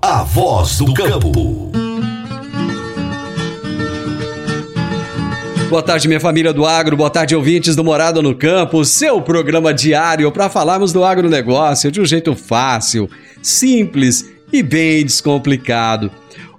A voz do campo. Boa tarde, minha família do agro, boa tarde, ouvintes do Morada no Campo, seu programa diário para falarmos do agronegócio de um jeito fácil, simples e bem descomplicado.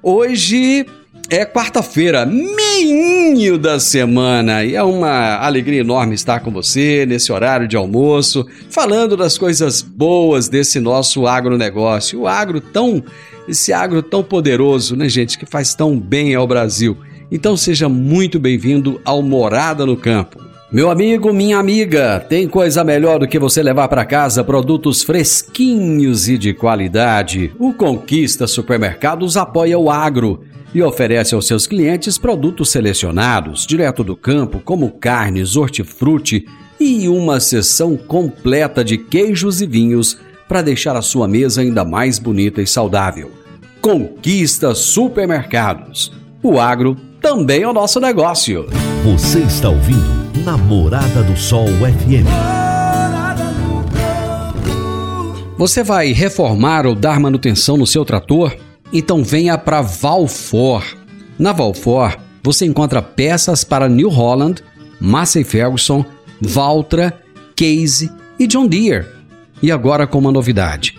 Hoje é quarta-feira, meinho da semana, e é uma alegria enorme estar com você nesse horário de almoço, falando das coisas boas desse nosso agronegócio. O agro tão, esse agro tão poderoso, né, gente, que faz tão bem ao Brasil. Então seja muito bem-vindo ao Morada no Campo. Meu amigo, minha amiga, tem coisa melhor do que você levar para casa produtos fresquinhos e de qualidade. O Conquista Supermercados apoia o agro e oferece aos seus clientes produtos selecionados, direto do campo, como carnes, hortifruti e uma seção completa de queijos e vinhos para deixar a sua mesa ainda mais bonita e saudável. Conquista Supermercados. O agro também é o nosso negócio. Você está ouvindo Namorada do Sol FM. Você vai reformar ou dar manutenção no seu trator? Então venha para Valfor. Na Valfor, você encontra peças para New Holland, Massey Ferguson, Valtra, Case e John Deere. E agora com uma novidade: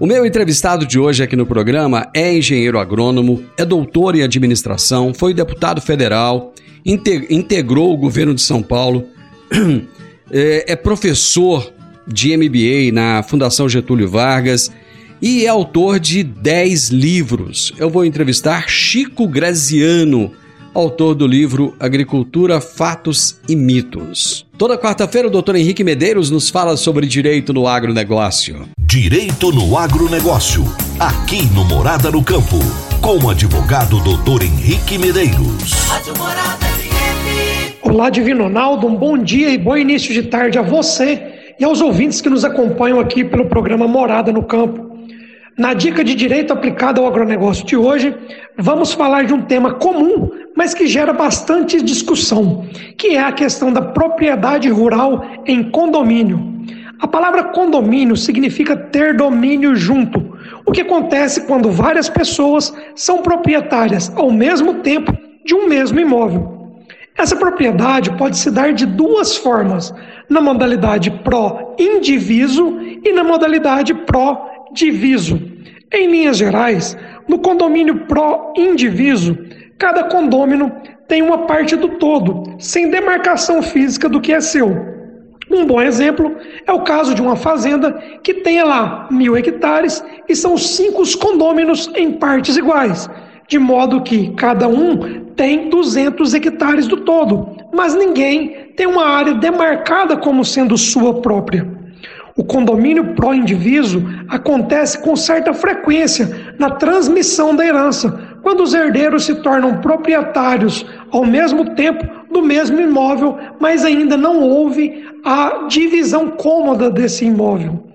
O meu entrevistado de hoje aqui no programa é engenheiro agrônomo, é doutor em administração, foi deputado federal, integrou o governo de São Paulo, é professor de MBA na Fundação Getúlio Vargas e é autor de 10 livros. Eu vou entrevistar Chico Graziano, autor do livro Agricultura, Fatos e Mitos. Toda quarta-feira, o doutor Henrique Medeiros nos fala sobre direito no agronegócio. Direito no agronegócio, aqui no Morada no Campo, com o advogado doutor Henrique Medeiros. Olá, Divino Ronaldo, um bom dia e bom início de tarde a você e aos ouvintes que nos acompanham aqui pelo programa Morada no Campo. Na dica de direito aplicado ao agronegócio de hoje, vamos falar de um tema comum, mas que gera bastante discussão, que é a questão da propriedade rural em condomínio. A palavra condomínio significa ter domínio junto, o que acontece quando várias pessoas são proprietárias ao mesmo tempo de um mesmo imóvel. Essa propriedade pode se dar de duas formas: na modalidade pró-indiviso e na modalidade pró-diviso. Em linhas gerais, no condomínio pró-indiviso, cada condômino tem uma parte do todo, sem demarcação física do que é seu. Um bom exemplo é o caso de uma fazenda que tenha lá mil hectares e são cinco condôminos em partes iguais, de modo que cada um tem 200 hectares do todo, mas ninguém tem uma área demarcada como sendo sua própria. O condomínio pró-indiviso acontece com certa frequência na transmissão da herança, quando os herdeiros se tornam proprietários ao mesmo tempo do mesmo imóvel, mas ainda não houve a divisão cômoda desse imóvel.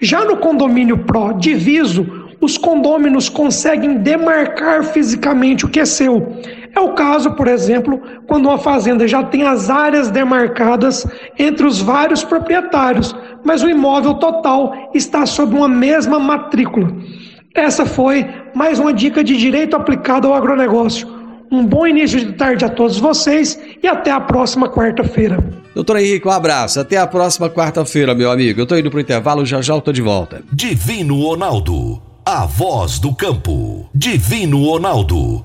Já no condomínio pró-diviso, os condôminos conseguem demarcar fisicamente o que é seu. É o caso, por exemplo, quando uma fazenda já tem as áreas demarcadas entre os vários proprietários, mas o imóvel total está sob uma mesma matrícula. Essa foi mais uma dica de direito aplicado ao agronegócio. Um bom início de tarde a todos vocês e até a próxima quarta-feira. Doutor Henrique, um abraço. Até a próxima quarta-feira, meu amigo. Eu tô indo pro intervalo, já já eu tô de volta. Divino Ronaldo, a voz do campo. Divino Ronaldo,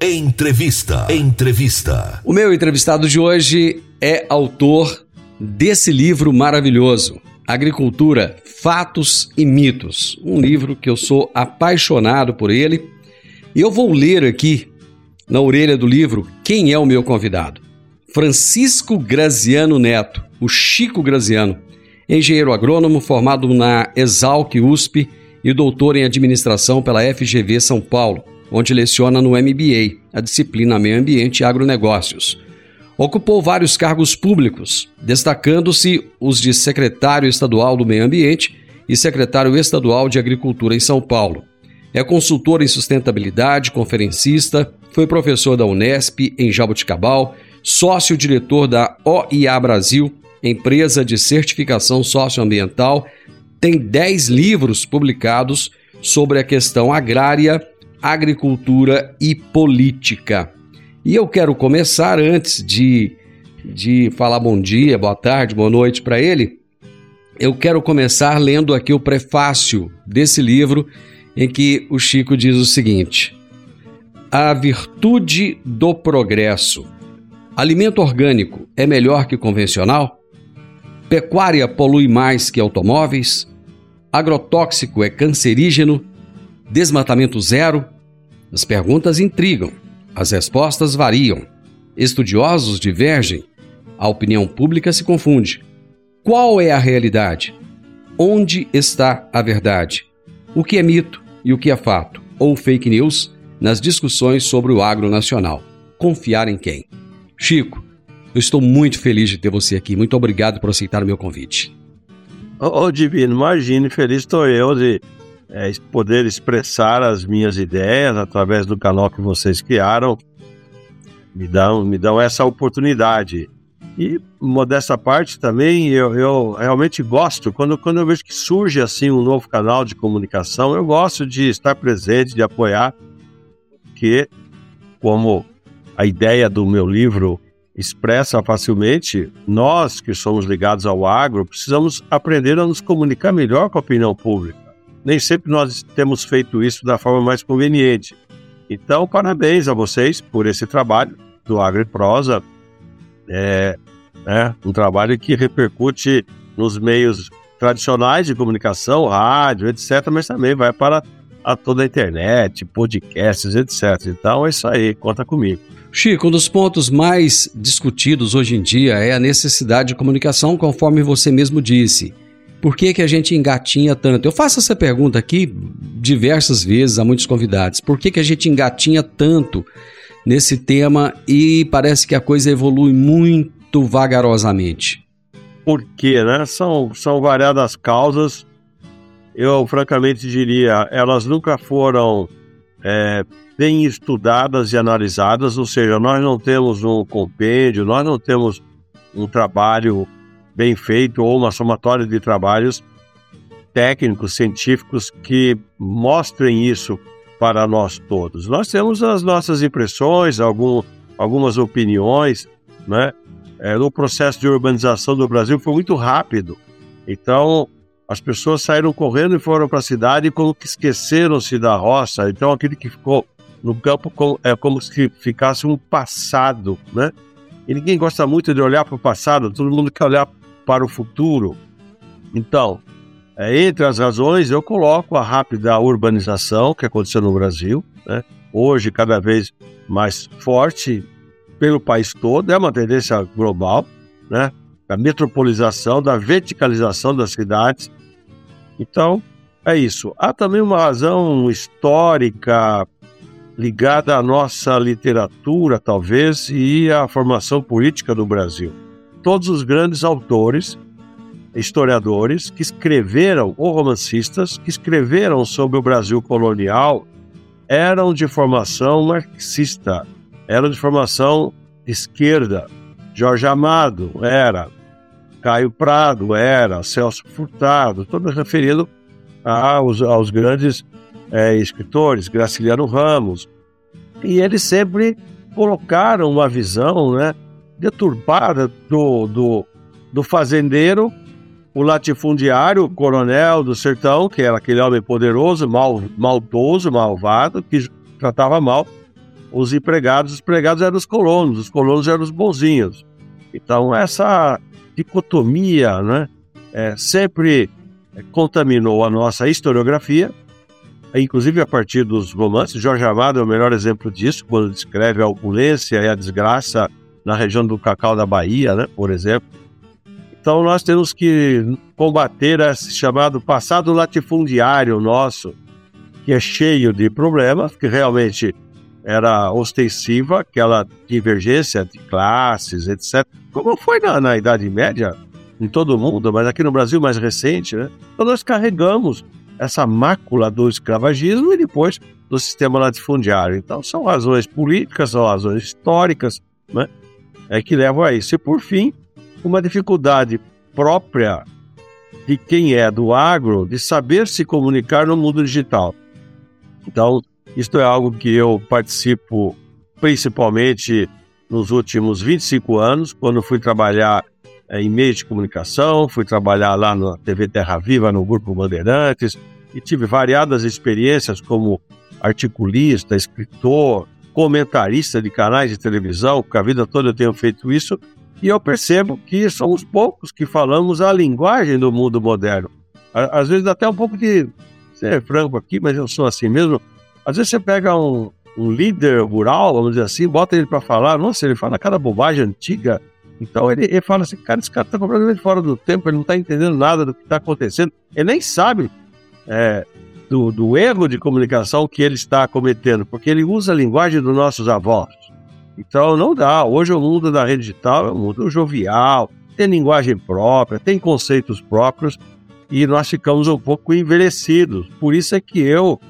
Entrevista. Entrevista. O meu entrevistado de hoje é autor desse livro maravilhoso, Agricultura, Fatos e Mitos, um livro que eu sou apaixonado por ele. E eu vou ler aqui, na orelha do livro, quem é o meu convidado. Francisco Graziano Neto, o Chico Graziano, engenheiro agrônomo formado na Exalc USP e doutor em administração pela FGV São Paulo, onde leciona no MBA, a disciplina Meio Ambiente e Agronegócios. Ocupou vários cargos públicos, destacando-se os de secretário estadual do Meio Ambiente e secretário estadual de Agricultura em São Paulo. É consultor em sustentabilidade, conferencista, foi professor da Unesp em Jaboticabal, sócio-diretor da OIA Brasil, empresa de certificação socioambiental, tem 10 livros publicados sobre a questão agrária, agricultura e política. E eu quero começar antes de, de falar bom dia, boa tarde, boa noite para ele. Eu quero começar lendo aqui o prefácio desse livro, em que o Chico diz o seguinte: A virtude do progresso. Alimento orgânico é melhor que convencional? Pecuária polui mais que automóveis? Agrotóxico é cancerígeno? Desmatamento zero? As perguntas intrigam. As respostas variam. Estudiosos divergem. A opinião pública se confunde. Qual é a realidade? Onde está a verdade? O que é mito e o que é fato? Ou fake news nas discussões sobre o agro nacional? Confiar em quem? Chico, eu estou muito feliz de ter você aqui. Muito obrigado por aceitar o meu convite. Ô, oh, Divino, imagine, feliz estou eu de é, poder expressar as minhas ideias através do canal que vocês criaram. Me dão, me dão essa oportunidade. E, modesta parte, também eu, eu realmente gosto, quando, quando eu vejo que surge assim um novo canal de comunicação, eu gosto de estar presente, de apoiar, que, como a ideia do meu livro expressa facilmente, nós que somos ligados ao agro precisamos aprender a nos comunicar melhor com a opinião pública nem sempre nós temos feito isso da forma mais conveniente. Então, parabéns a vocês por esse trabalho do Agro e Prosa. É, é um trabalho que repercute nos meios tradicionais de comunicação, rádio, etc., mas também vai para a toda a internet, podcasts, etc. Então é isso aí, conta comigo. Chico, um dos pontos mais discutidos hoje em dia é a necessidade de comunicação, conforme você mesmo disse. Por que, que a gente engatinha tanto? Eu faço essa pergunta aqui diversas vezes a muitos convidados. Por que, que a gente engatinha tanto nesse tema e parece que a coisa evolui muito vagarosamente? Por quê, né? São, são variadas causas. Eu, francamente, diria, elas nunca foram é, bem estudadas e analisadas, ou seja, nós não temos um compêndio, nós não temos um trabalho bem feito ou uma somatória de trabalhos técnicos, científicos que mostrem isso para nós todos. Nós temos as nossas impressões, algum, algumas opiniões, né? é, no processo de urbanização do Brasil foi muito rápido. Então, as pessoas saíram correndo e foram para a cidade e como que esqueceram-se da roça. Então, aquele que ficou no campo é como se ficasse um passado, né? E ninguém gosta muito de olhar para o passado, todo mundo quer olhar para o futuro. Então, é, entre as razões, eu coloco a rápida urbanização que aconteceu no Brasil, né? hoje cada vez mais forte pelo país todo, é uma tendência global, né? da metropolização, da verticalização das cidades. Então, é isso. Há também uma razão histórica ligada à nossa literatura, talvez, e à formação política do Brasil. Todos os grandes autores, historiadores que escreveram, ou romancistas, que escreveram sobre o Brasil colonial, eram de formação marxista, eram de formação esquerda. Jorge Amado era, Caio Prado era, Celso Furtado, todos referindo aos, aos grandes é, escritores, Graciliano Ramos. E eles sempre colocaram uma visão né, deturpada do, do, do fazendeiro, o latifundiário, o coronel do sertão, que era aquele homem poderoso, mal, maldoso, malvado, que tratava mal os empregados. Os empregados eram os colonos, os colonos eram os bonzinhos. Então, essa dicotomia né, é, sempre contaminou a nossa historiografia, inclusive a partir dos romances. Jorge Amado é o melhor exemplo disso, quando descreve a opulência e a desgraça na região do Cacau da Bahia, né, por exemplo. Então nós temos que combater esse chamado passado latifundiário nosso, que é cheio de problemas, que realmente era ostensiva, aquela divergência de classes, etc. Como foi na, na Idade Média, em todo o mundo, mas aqui no Brasil mais recente, né? Então nós carregamos essa mácula do escravagismo e depois do sistema latifundiário. Então são razões políticas, são razões históricas, né? É que levam a isso. E por fim, uma dificuldade própria de quem é do agro de saber se comunicar no mundo digital. Então, isto é algo que eu participo principalmente nos últimos 25 anos, quando fui trabalhar é, em meios de comunicação, fui trabalhar lá na TV Terra Viva, no Grupo Bandeirantes, e tive variadas experiências como articulista, escritor, comentarista de canais de televisão, porque a vida toda eu tenho feito isso, e eu percebo que somos poucos que falamos a linguagem do mundo moderno. Às vezes até um pouco de ser franco aqui, mas eu sou assim mesmo. Às vezes você pega um, um líder rural, vamos dizer assim, bota ele para falar, nossa, ele fala cada bobagem antiga. Então ele, ele fala assim, cara, esse cara está completamente fora do tempo, ele não está entendendo nada do que está acontecendo, ele nem sabe é, do, do erro de comunicação que ele está cometendo, porque ele usa a linguagem dos nossos avós. Então não dá. Hoje o mundo da rede digital é um mundo jovial, tem linguagem própria, tem conceitos próprios e nós ficamos um pouco envelhecidos. Por isso é que eu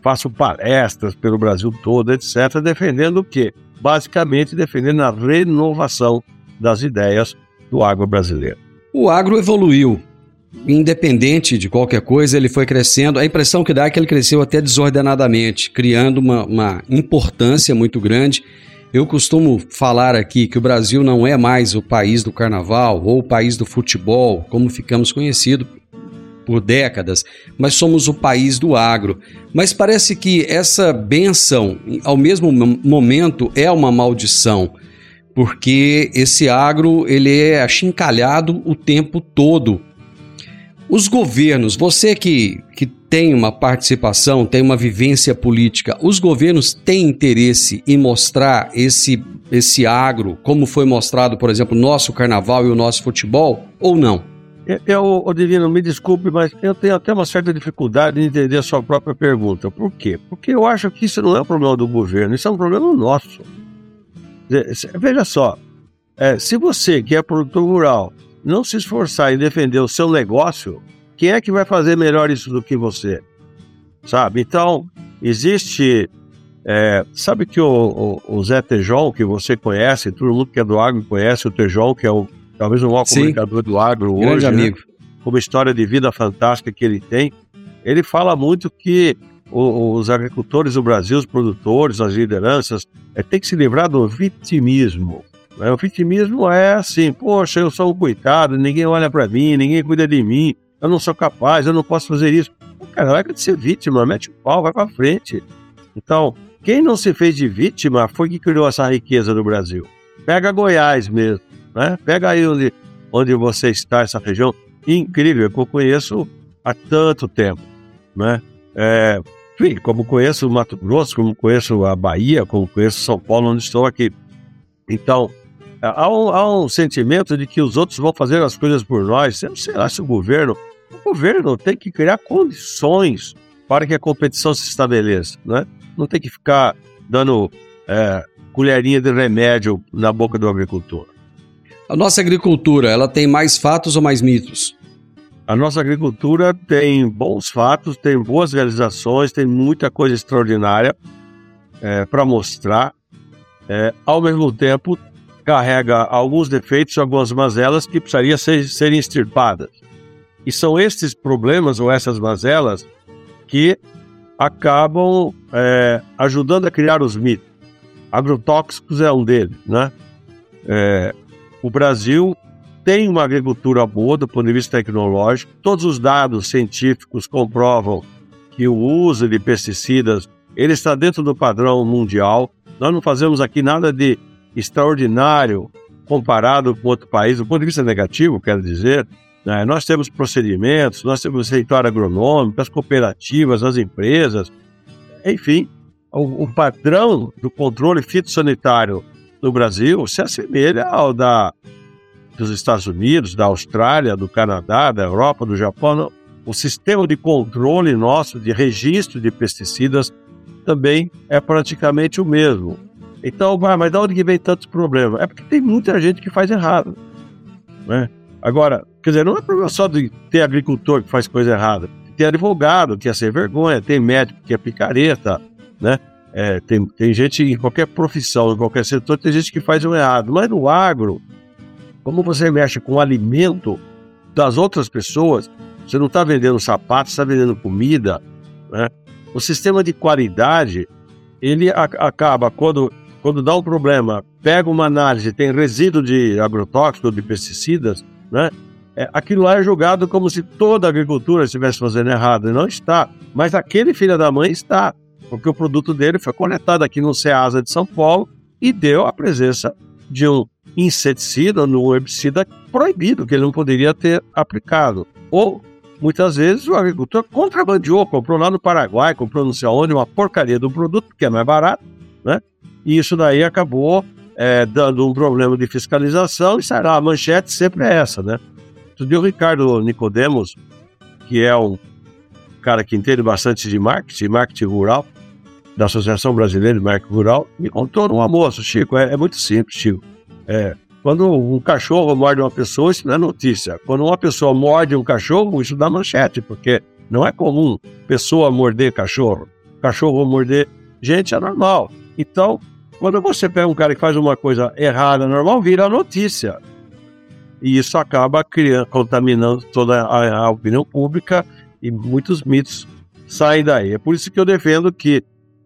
faço palestras pelo Brasil todo, etc., defendendo o quê? Basicamente defendendo a renovação das ideias do agro brasileiro. O agro evoluiu. Independente de qualquer coisa, ele foi crescendo. A impressão que dá é que ele cresceu até desordenadamente, criando uma, uma importância muito grande eu costumo falar aqui que o Brasil não é mais o país do carnaval ou o país do futebol, como ficamos conhecidos por décadas, mas somos o país do agro. Mas parece que essa benção, ao mesmo momento, é uma maldição, porque esse agro ele é achincalhado o tempo todo. Os governos, você que, que tem uma participação, tem uma vivência política, os governos têm interesse em mostrar esse, esse agro, como foi mostrado, por exemplo, nosso carnaval e o nosso futebol, ou não? Eu, Divino, me desculpe, mas eu tenho até uma certa dificuldade de entender a sua própria pergunta. Por quê? Porque eu acho que isso não é um problema do governo, isso é um problema nosso. Veja só, é, se você que é produtor rural não se esforçar em defender o seu negócio, quem é que vai fazer melhor isso do que você? Sabe? Então, existe. É, sabe que o, o, o, Zé Tejon, que você conhece, todo mundo que é do agro conhece o Tejon, que é o, talvez o maior Sim. comunicador do agro Grande hoje. Né? amigo. Né? Com uma história de vida fantástica que ele tem. Ele fala muito que os agricultores do Brasil, os produtores, as lideranças, é, tem que se livrar do vitimismo. O vitimismo é assim, poxa, eu sou um coitado, ninguém olha para mim, ninguém cuida de mim, eu não sou capaz, eu não posso fazer isso. Cara, larga de ser vítima, mete o pau, vai para frente. Então, quem não se fez de vítima foi que criou essa riqueza no Brasil. Pega Goiás mesmo, né? Pega aí onde, onde você está, essa região incrível, que eu conheço há tanto tempo, né? É, enfim, como conheço o Mato Grosso, como conheço a Bahia, como conheço São Paulo, onde estou aqui. Então, há um, há um sentimento de que os outros vão fazer as coisas por nós. Eu não sei lá se o governo. O governo tem que criar condições para que a competição se estabeleça, né? Não tem que ficar dando é, colherinha de remédio na boca do agricultor. A nossa agricultura, ela tem mais fatos ou mais mitos? A nossa agricultura tem bons fatos, tem boas realizações, tem muita coisa extraordinária é, para mostrar. É, ao mesmo tempo, carrega alguns defeitos, algumas mazelas que precisariam ser, serem extirpadas. E são estes problemas ou essas mazelas que acabam é, ajudando a criar os mitos. Agrotóxicos é um deles, né? É, o Brasil tem uma agricultura boa do ponto de vista tecnológico. Todos os dados científicos comprovam que o uso de pesticidas ele está dentro do padrão mundial. Nós não fazemos aqui nada de extraordinário comparado com outro país, do ponto de vista negativo, quero dizer. Né? Nós temos procedimentos, nós temos território agronômico, as cooperativas, as empresas, enfim, o, o padrão do controle fitossanitário no Brasil se assemelha ao da dos Estados Unidos, da Austrália, do Canadá, da Europa, do Japão. O sistema de controle nosso, de registro de pesticidas, também é praticamente o mesmo. Então, mas de onde que vem tantos problemas? É porque tem muita gente que faz errado. Né? Agora, quer dizer, não é problema só de ter agricultor que faz coisa errada. Tem advogado que é sem vergonha, tem médico que é picareta, né? É, tem, tem gente em qualquer profissão, em qualquer setor, tem gente que faz o errado. Mas no agro, como você mexe com o alimento das outras pessoas, você não está vendendo sapatos, está vendendo comida, né? O sistema de qualidade, ele acaba, quando quando dá um problema, pega uma análise, tem resíduo de agrotóxico, de pesticidas, né? É, aquilo lá é julgado como se toda a agricultura estivesse fazendo errado. E não está. Mas aquele filho da mãe está. Porque o produto dele foi coletado aqui no Ceasa de São Paulo e deu a presença de um inseticida, um herbicida proibido, que ele não poderia ter aplicado. Ou, muitas vezes, o agricultor contrabandeou, comprou lá no Paraguai, comprou não sei onde, uma porcaria do produto, porque é mais barato, né? E isso daí acabou é, dando um problema de fiscalização, e será a manchete sempre é essa, né? O Ricardo Nicodemos, que é um cara que entende bastante de marketing, marketing rural, da Associação Brasileira de Marketing Rural, me contou um almoço, Chico, é, é muito simples, Chico. É, quando um cachorro morde uma pessoa, isso não é notícia. Quando uma pessoa morde um cachorro, isso dá manchete, porque não é comum pessoa morder cachorro. Cachorro morder gente é normal. Então, quando você pega um cara que faz uma coisa errada, normal, vira notícia. E isso acaba criando, contaminando toda a, a opinião pública e muitos mitos saem daí. É por isso que eu defendo que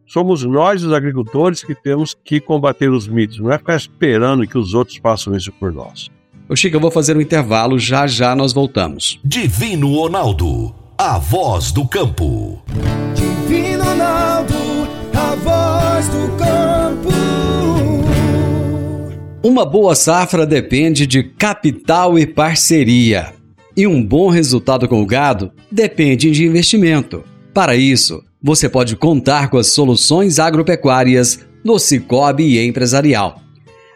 somos nós, os agricultores, que temos que combater os mitos, não é ficar esperando que os outros façam isso por nós. Ô Chico, eu vou fazer um intervalo, já já nós voltamos. Divino Ronaldo, a voz do campo. Uma boa safra depende de capital e parceria. E um bom resultado com o gado depende de investimento. Para isso, você pode contar com as soluções agropecuárias do Cicobi Empresarial.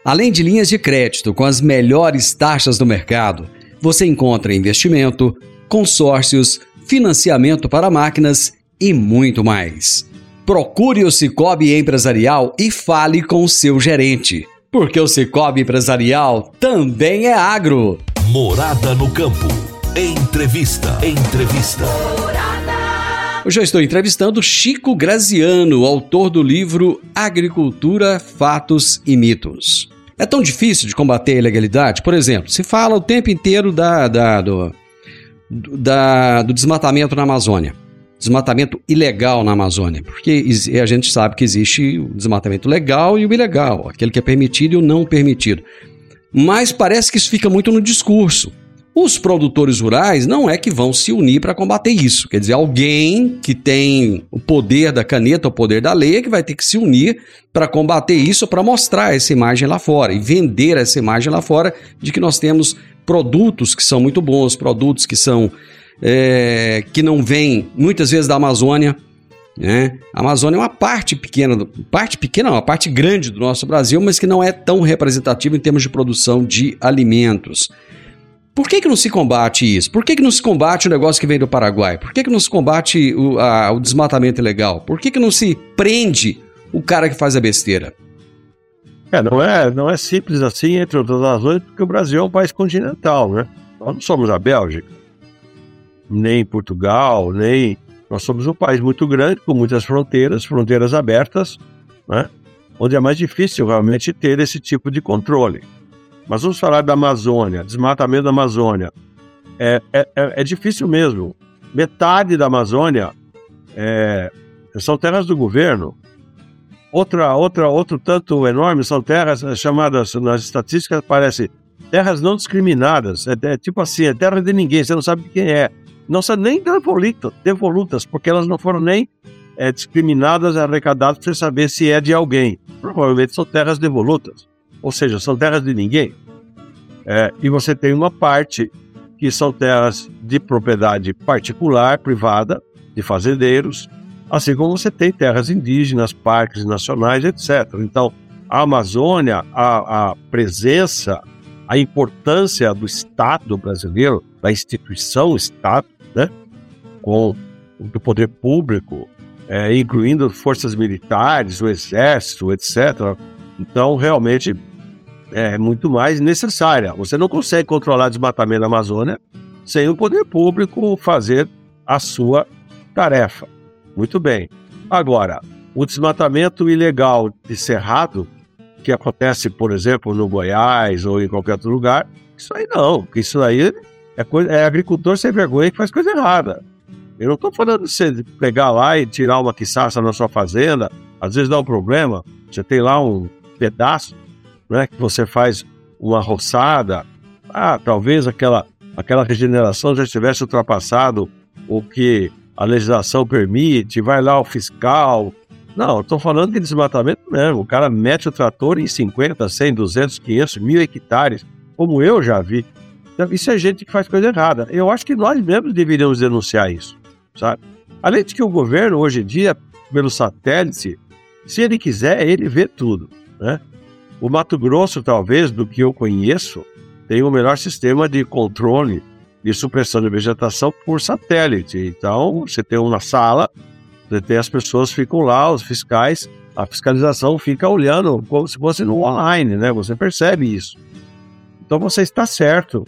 Além de linhas de crédito com as melhores taxas do mercado, você encontra investimento, consórcios, financiamento para máquinas e muito mais. Procure o Cicobi Empresarial e fale com o seu gerente porque o Cicobi Empresarial também é agro. Morada no campo. Entrevista. Entrevista. Hoje eu estou entrevistando Chico Graziano, autor do livro Agricultura, Fatos e Mitos. É tão difícil de combater a ilegalidade? Por exemplo, se fala o tempo inteiro da, da, do, da, do desmatamento na Amazônia. Desmatamento ilegal na Amazônia, porque a gente sabe que existe o desmatamento legal e o ilegal, aquele que é permitido e o não permitido. Mas parece que isso fica muito no discurso. Os produtores rurais não é que vão se unir para combater isso. Quer dizer, alguém que tem o poder da caneta, o poder da lei, é que vai ter que se unir para combater isso, para mostrar essa imagem lá fora e vender essa imagem lá fora de que nós temos produtos que são muito bons, produtos que são é, que não vêm muitas vezes da Amazônia. Né? A Amazônia é uma parte pequena, parte pequena, uma parte grande do nosso Brasil, mas que não é tão representativa em termos de produção de alimentos. Por que, que não se combate isso? Por que, que não se combate o negócio que vem do Paraguai? Por que, que não se combate o, a, o desmatamento ilegal? Por que, que não se prende o cara que faz a besteira? É, não é, não é simples assim, entre outras razões, porque o Brasil é um país continental, né? Nós não somos a Bélgica, nem Portugal, nem. Nós somos um país muito grande, com muitas fronteiras, fronteiras abertas, né? Onde é mais difícil realmente ter esse tipo de controle. Mas vamos falar da Amazônia, desmatamento da Amazônia. É, é, é, é difícil mesmo. Metade da Amazônia é, são terras do governo. Outra, outra, outro tanto enorme são terras chamadas, nas estatísticas, parece terras não discriminadas. É, é, tipo assim, é terra de ninguém, você não sabe quem é. Não são nem devolutas, porque elas não foram nem é, discriminadas, arrecadadas para saber se é de alguém. Provavelmente são terras devolutas ou seja, são terras de ninguém. É, e você tem uma parte que são terras de propriedade particular, privada, de fazendeiros, assim como você tem terras indígenas, parques nacionais, etc. Então, a Amazônia, a, a presença, a importância do Estado brasileiro, da instituição Estado, né, com o poder público, é, incluindo forças militares, o exército, etc. Então, realmente, é muito mais necessária. Você não consegue controlar desmatamento da Amazônia sem o poder público fazer a sua tarefa. Muito bem. Agora, o desmatamento ilegal de cerrado, que acontece, por exemplo, no Goiás ou em qualquer outro lugar, isso aí não, isso aí é, coisa, é agricultor sem vergonha que faz coisa errada. Eu não estou falando de você pegar lá e tirar uma quiçaça na sua fazenda, às vezes dá um problema, você tem lá um pedaço, né, que você faz uma roçada, ah, talvez aquela, aquela regeneração já tivesse ultrapassado o que a legislação permite, vai lá o fiscal. Não, estou falando de desmatamento mesmo. O cara mete o trator em 50, 100, 200, 500, mil hectares, como eu já vi. Então, isso é gente que faz coisa errada. Eu acho que nós mesmos deveríamos denunciar isso, sabe? Além de que o governo, hoje em dia, pelo satélite, se ele quiser, ele vê tudo, né? O Mato Grosso, talvez, do que eu conheço, tem o melhor sistema de controle de supressão de vegetação por satélite. Então, você tem uma sala, você tem as pessoas ficam lá, os fiscais, a fiscalização fica olhando como se fosse no online, né? Você percebe isso. Então, você está certo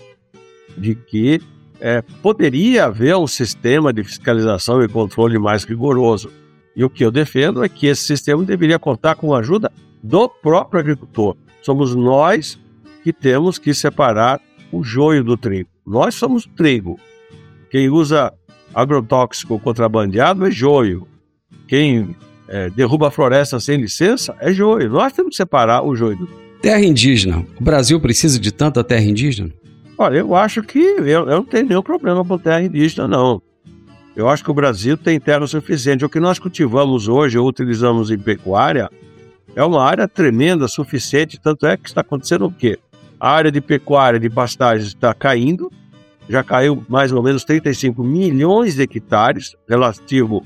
de que é, poderia haver um sistema de fiscalização e controle mais rigoroso. E o que eu defendo é que esse sistema deveria contar com a ajuda do próprio agricultor. Somos nós que temos que separar o joio do trigo. Nós somos o trigo. Quem usa agrotóxico contrabandeado é joio. Quem é, derruba a floresta sem licença é joio. Nós temos que separar o joio do trigo. Terra indígena. O Brasil precisa de tanta terra indígena? Olha, eu acho que eu, eu não tenho nenhum problema com terra indígena, não. Eu acho que o Brasil tem terra suficiente. O que nós cultivamos hoje ou utilizamos em pecuária é uma área tremenda, suficiente, tanto é que está acontecendo o quê? A área de pecuária de pastagem está caindo, já caiu mais ou menos 35 milhões de hectares, relativo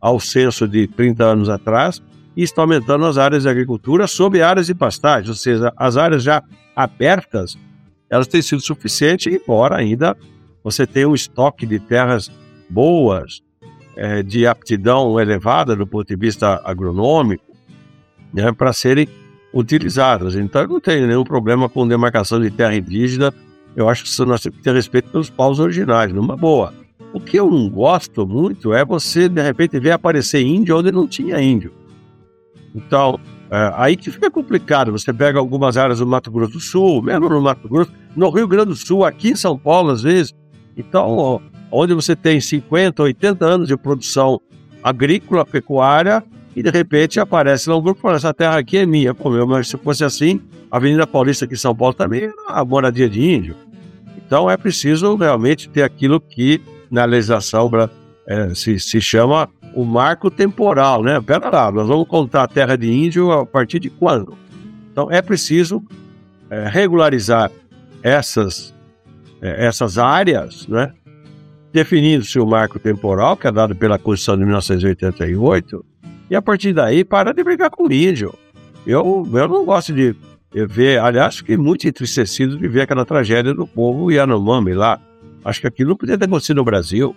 ao censo de 30 anos atrás, e está aumentando as áreas de agricultura sobre áreas de pastagem, ou seja, as áreas já abertas, elas têm sido suficientes, embora ainda você tenha um estoque de terras boas, é, de aptidão elevada do ponto de vista agronômico, né, para serem utilizadas. Então, eu não tenho nenhum problema com demarcação de terra indígena. Eu acho que nós temos que ter respeito pelos povos originais, numa boa. O que eu não gosto muito é você, de repente, ver aparecer índio onde não tinha índio. Então, é, aí que fica complicado. Você pega algumas áreas do Mato Grosso do Sul, mesmo no Mato Grosso, no Rio Grande do Sul, aqui em São Paulo, às vezes. Então, onde você tem 50, 80 anos de produção agrícola, pecuária, e de repente aparece lá um grupo e fala: essa terra aqui é minha. Pô, meu, mas se fosse assim, a Avenida Paulista aqui em São Paulo também era a moradia de índio. Então é preciso realmente ter aquilo que na legislação é, se, se chama o marco temporal, né? Pera lá, nós vamos contar a terra de índio a partir de quando? Então é preciso é, regularizar essas, é, essas áreas, né? definindo-se o marco temporal, que é dado pela Constituição de 1988, e a partir daí para de brigar com o índio. Eu, eu não gosto de ver, aliás, fiquei muito entristecido de ver aquela tragédia do povo Yanomami lá. Acho que aquilo não podia ter acontecido no Brasil.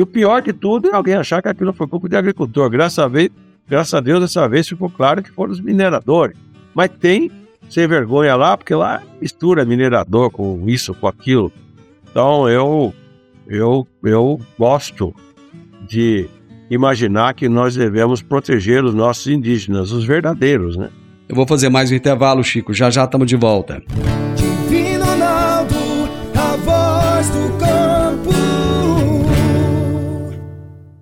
E o pior de tudo é alguém achar que aquilo foi culpa de agricultor. Graças a, vez, graças a Deus, dessa vez ficou claro que foram os mineradores. Mas tem sem vergonha lá, porque lá mistura minerador com isso, com aquilo. Então eu, eu, eu gosto de imaginar que nós devemos proteger os nossos indígenas, os verdadeiros, né? Eu vou fazer mais um intervalo, Chico. Já já estamos de volta.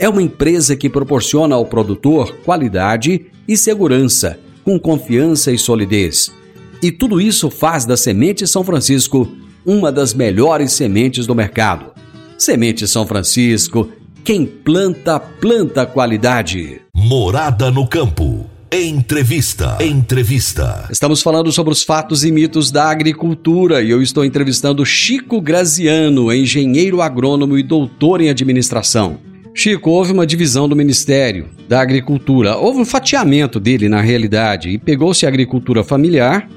É uma empresa que proporciona ao produtor qualidade e segurança, com confiança e solidez. E tudo isso faz da Semente São Francisco uma das melhores sementes do mercado. Semente São Francisco, quem planta, planta qualidade. Morada no campo. Entrevista. Entrevista. Estamos falando sobre os fatos e mitos da agricultura e eu estou entrevistando Chico Graziano, engenheiro agrônomo e doutor em administração. Chico, houve uma divisão do Ministério da Agricultura. Houve um fatiamento dele na realidade e pegou-se a agricultura familiar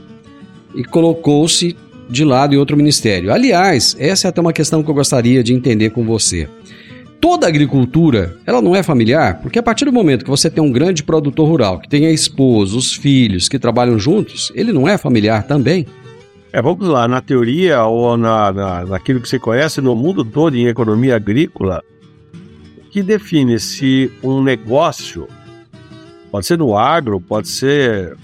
e colocou-se de lado em outro ministério. Aliás, essa é até uma questão que eu gostaria de entender com você toda agricultura, ela não é familiar, porque a partir do momento que você tem um grande produtor rural, que tem a esposa, os filhos, que trabalham juntos, ele não é familiar também? É, vamos lá, na teoria ou na, na, naquilo que você conhece no mundo todo em economia agrícola, que define se um negócio, pode ser no agro, pode ser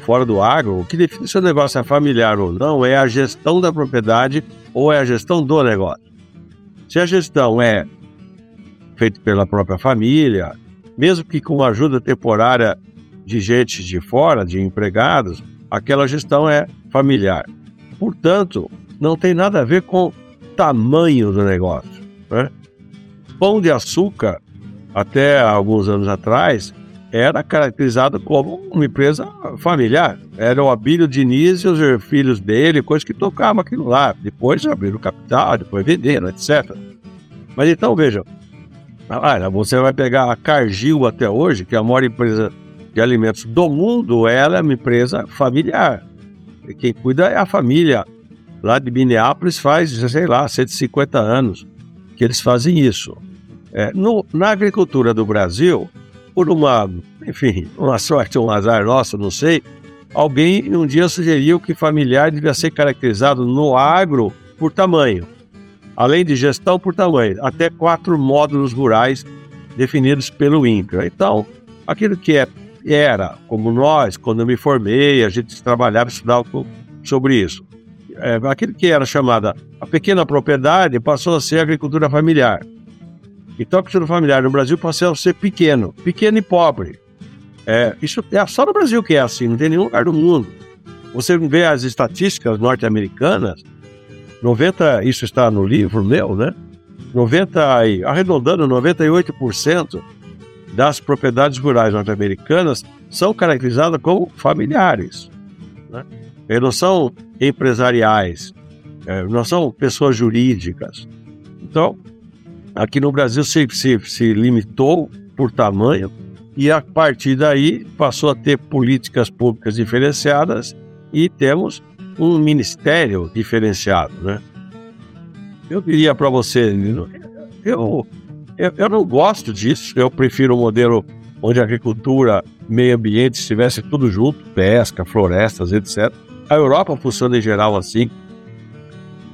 fora do agro, o que define se o negócio é familiar ou não é a gestão da propriedade ou é a gestão do negócio. Se a gestão é feito pela própria família, mesmo que com ajuda temporária de gente de fora, de empregados, aquela gestão é familiar. Portanto, não tem nada a ver com tamanho do negócio. Né? Pão de açúcar, até alguns anos atrás, era caracterizado como uma empresa familiar. Era o Abílio Diniz e os filhos dele, coisas que tocavam aquilo lá. Depois abriram capital, depois venderam, etc. Mas então, vejam, Olha, você vai pegar a Cargill até hoje, que é a maior empresa de alimentos do mundo, ela é uma empresa familiar. E quem cuida é a família. Lá de Minneapolis faz, sei lá, 150 anos que eles fazem isso. É, no, na agricultura do Brasil, por uma, enfim, uma sorte, um azar nosso, não sei, alguém um dia sugeriu que familiar devia ser caracterizado no agro por tamanho além de gestão por tamanho, até quatro módulos rurais definidos pelo INCRA. Então, aquilo que é, era, como nós, quando eu me formei, a gente trabalhava, estudava sobre isso. É, aquilo que era chamada a pequena propriedade passou a ser agricultura familiar. Então, a agricultura familiar no Brasil passou a ser pequeno, pequeno e pobre. É, isso é só no Brasil que é assim, não tem nenhum lugar do mundo. Você vê as estatísticas norte-americanas, 90, isso está no livro meu, né? 90, arredondando, 98% das propriedades rurais norte-americanas são caracterizadas como familiares. Né? E não são empresariais, é, não são pessoas jurídicas. Então, aqui no Brasil se, se, se limitou por tamanho e a partir daí passou a ter políticas públicas diferenciadas e temos um ministério diferenciado, né? Eu diria para você, eu, eu, eu não gosto disso, eu prefiro o modelo onde a agricultura, meio ambiente estivesse tudo junto, pesca, florestas, etc. A Europa funciona em geral assim.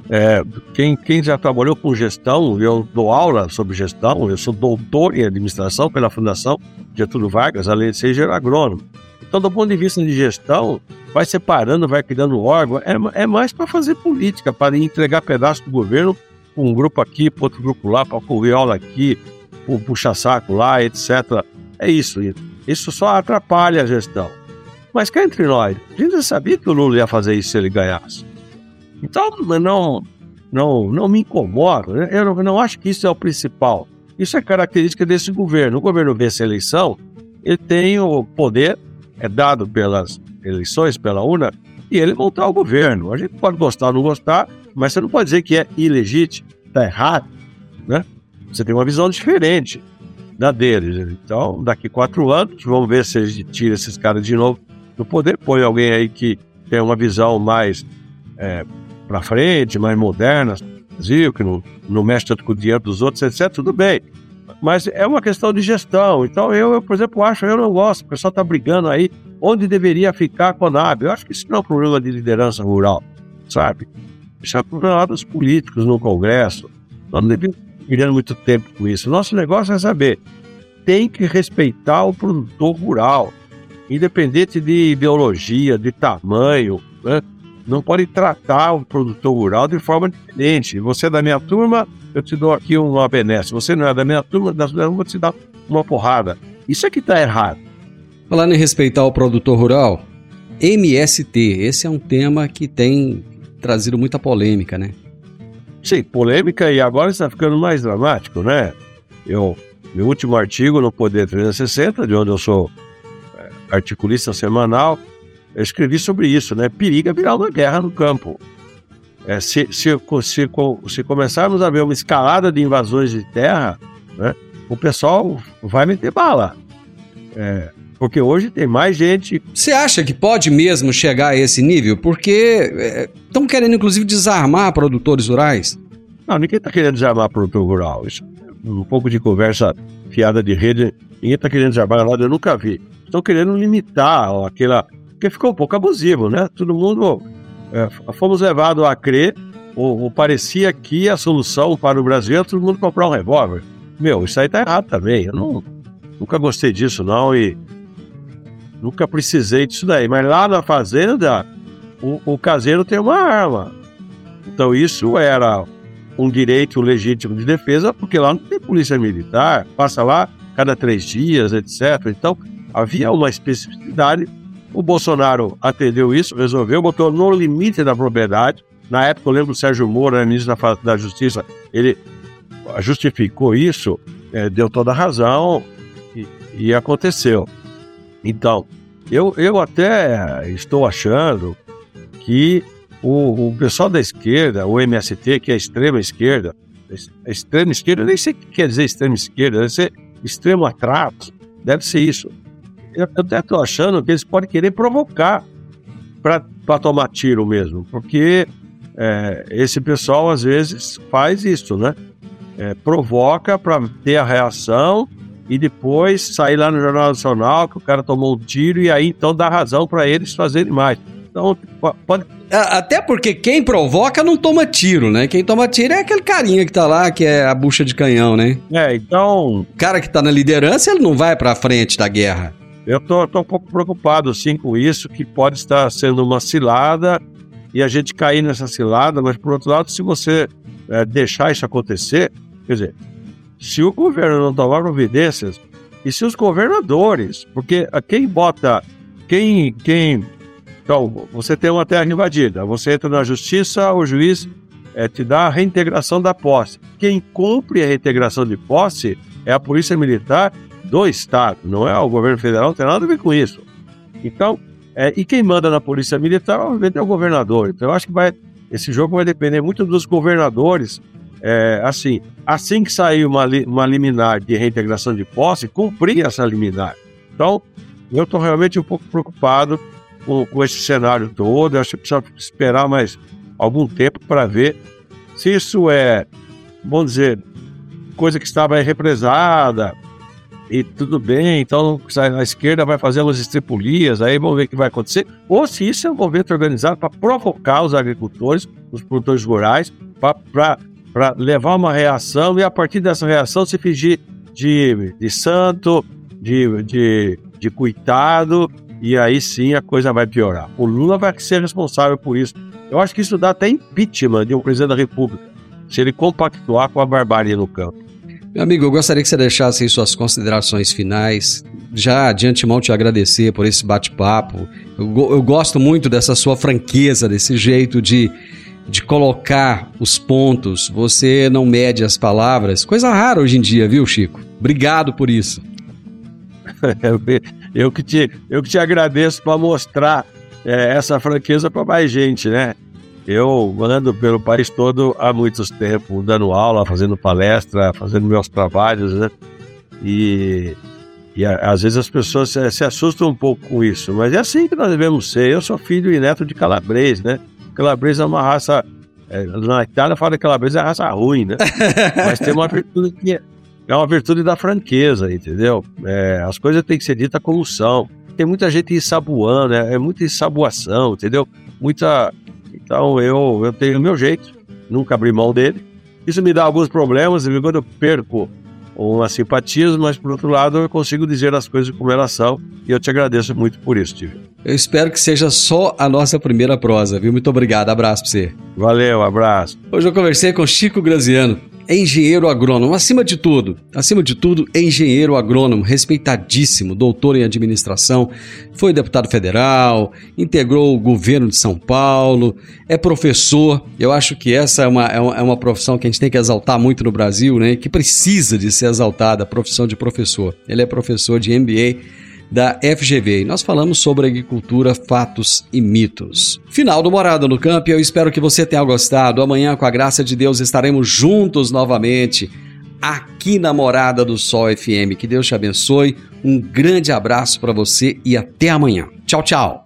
É, quem, quem já trabalhou com gestão, eu dou aula sobre gestão, eu sou doutor em administração pela Fundação Getúlio Vargas, além de ser agrônomo. Então, do ponto de vista de gestão, vai separando, vai criando órgão, é, é mais para fazer política, para entregar pedaço do governo para um grupo aqui, para outro grupo lá, para correr aula aqui, para puxa-saco lá, etc. É isso. Isso só atrapalha a gestão. Mas cá entre nós, a gente já sabia que o Lula ia fazer isso se ele ganhasse. Então, não, não, não me incomoda. Né? Eu não, não acho que isso é o principal. Isso é característica desse governo. O governo vence a eleição, ele tem o poder, é dado pelas eleições, pela urna, e ele montar o governo. A gente pode gostar ou não gostar, mas você não pode dizer que é ilegítimo, está errado. Né? Você tem uma visão diferente da deles. Então, daqui quatro anos, vamos ver se eles tiram esses caras de novo do poder, põe alguém aí que tem uma visão mais é, para frente, mais moderna, Brasil, que não, não mexe tanto com o dinheiro dos outros, etc., tudo bem. Mas é uma questão de gestão. Então, eu, eu por exemplo, acho, eu não gosto, o pessoal está brigando aí onde deveria ficar a Conab. Eu acho que isso não é um problema de liderança rural, sabe? Isso é um problema dos políticos no Congresso. Nós não devemos perdendo muito tempo com isso. Nosso negócio é saber, tem que respeitar o produtor rural, independente de ideologia, de tamanho, né? Não pode tratar o produtor rural de forma diferente. Você é da minha turma, eu te dou aqui uma benesse. Você não é da minha turma, da sua eu vou te dar uma porrada. Isso é que está errado. Falando em respeitar o produtor rural, MST, esse é um tema que tem trazido muita polêmica, né? Sim, polêmica e agora está ficando mais dramático, né? Eu, meu último artigo no Poder 360, de onde eu sou é, articulista semanal, eu escrevi sobre isso, né? Periga virar uma guerra no campo. É, se, se, se, se, começarmos a ver uma escalada de invasões de terra, né, o pessoal vai meter bala. É, porque hoje tem mais gente. Você acha que pode mesmo chegar a esse nível? Porque estão é, querendo, inclusive, desarmar produtores rurais. Não, ninguém está querendo desarmar produtor rural. Isso é um pouco de conversa fiada de rede. Ninguém está querendo desarmar nada, eu nunca vi. Estão querendo limitar ó, aquela. Porque ficou um pouco abusivo, né? Todo mundo. É, fomos levados a crer, ou, ou, parecia que a solução para o Brasil é todo mundo comprar um revólver. Meu, isso aí tá errado também. Eu não, nunca gostei disso, não, e nunca precisei disso daí. Mas lá na fazenda, o, o caseiro tem uma arma. Então isso era um direito legítimo de defesa, porque lá não tem polícia militar, passa lá cada três dias, etc. Então, havia uma especificidade. O Bolsonaro atendeu isso, resolveu, botou no limite da propriedade. Na época, eu lembro o Sérgio Moro, ministro da, da Justiça, ele justificou isso, é, deu toda a razão e, e aconteceu. Então, eu, eu até estou achando que o, o pessoal da esquerda, o MST, que é a extrema esquerda, a extrema esquerda, nem sei o que quer dizer extrema esquerda, deve ser extremo atraso, deve ser isso. Eu, eu até estou achando que eles podem querer provocar para tomar tiro mesmo, porque é, esse pessoal às vezes faz isso, né? É, provoca para ter a reação e depois sair lá no Jornal Nacional que o cara tomou um tiro e aí então dá razão para eles fazerem mais. Então, pode. Até porque quem provoca não toma tiro, né? Quem toma tiro é aquele carinha que tá lá, que é a bucha de canhão, né? É, então. O cara que tá na liderança, ele não vai pra frente da guerra. Eu tô um pouco preocupado, sim, com isso, que pode estar sendo uma cilada e a gente cair nessa cilada, mas por outro lado, se você é, deixar isso acontecer, quer dizer, se o governo não tomar providências, e se os governadores, porque quem bota, quem, quem então, você tem uma terra invadida, você entra na justiça, o juiz é, te dá a reintegração da posse. Quem cumpre a reintegração de posse é a Polícia Militar do Estado, não é o governo federal, não tem nada a ver com isso. Então, é, e quem manda na Polícia Militar, obviamente, é o governador. Então, eu acho que vai, esse jogo vai depender muito dos governadores. É, assim, assim que sair uma, uma liminar de reintegração de posse, cumprir essa liminar. Então, eu estou realmente um pouco preocupado com, com esse cenário todo. Eu acho que precisa esperar mais algum tempo para ver se isso é, vamos dizer, coisa que estava represada, e tudo bem, então a esquerda vai fazer umas estripulias, aí vamos ver o que vai acontecer. Ou se isso é um movimento organizado para provocar os agricultores, os produtores rurais, para levar uma reação e a partir dessa reação se fingir de, de santo, de, de, de coitado, e aí sim a coisa vai piorar. O Lula vai ser responsável por isso. Eu acho que isso dá até impeachment de um presidente da República, se ele compactuar com a barbárie no campo. Meu amigo, eu gostaria que você deixasse aí suas considerações finais. Já de antemão te agradecer por esse bate-papo. Eu, eu, gosto muito dessa sua franqueza, desse jeito de, de colocar os pontos. Você não mede as palavras. Coisa rara hoje em dia, viu, Chico? Obrigado por isso. eu, que te, eu que te agradeço para mostrar é, essa franqueza para mais gente, né? Eu ando pelo país todo há muitos tempos, dando aula, fazendo palestra, fazendo meus trabalhos, né? E, e às vezes as pessoas se, se, assustam um pouco com isso, mas é assim que nós devemos ser. Eu sou filho e neto de calabrês, né? Calabrês é uma raça. É, na Itália fala que calabrês é raça ruim, né? mas tem uma virtude que é, é uma virtude da franqueza, entendeu? É, as coisas têm que ser ditas como são. Tem muita gente ensaboando, é, é muita ensaboação, entendeu? Muita então eu, eu tenho o meu jeito, nunca abri mão dele. Isso me dá alguns problemas, e quando eu perco uma simpatia, mas por outro lado eu consigo dizer as coisas como elas são e eu te agradeço muito por isso, Tive. Eu espero que seja só a nossa primeira prosa, viu? Muito obrigado, abraço pra você. Valeu, abraço. Hoje eu conversei com Chico Graziano, engenheiro agrônomo, acima de tudo, acima de tudo, engenheiro agrônomo, respeitadíssimo, doutor em administração, foi deputado federal, integrou o governo de São Paulo, é professor. Eu acho que essa é uma, é uma, é uma profissão que a gente tem que exaltar muito no Brasil, né? Que precisa de ser exaltada, a profissão de professor. Ele é professor de MBA da FGV. E nós falamos sobre agricultura, fatos e mitos. Final do Morada no Campo, eu espero que você tenha gostado. Amanhã, com a graça de Deus, estaremos juntos novamente aqui na Morada do Sol FM. Que Deus te abençoe. Um grande abraço para você e até amanhã. Tchau, tchau.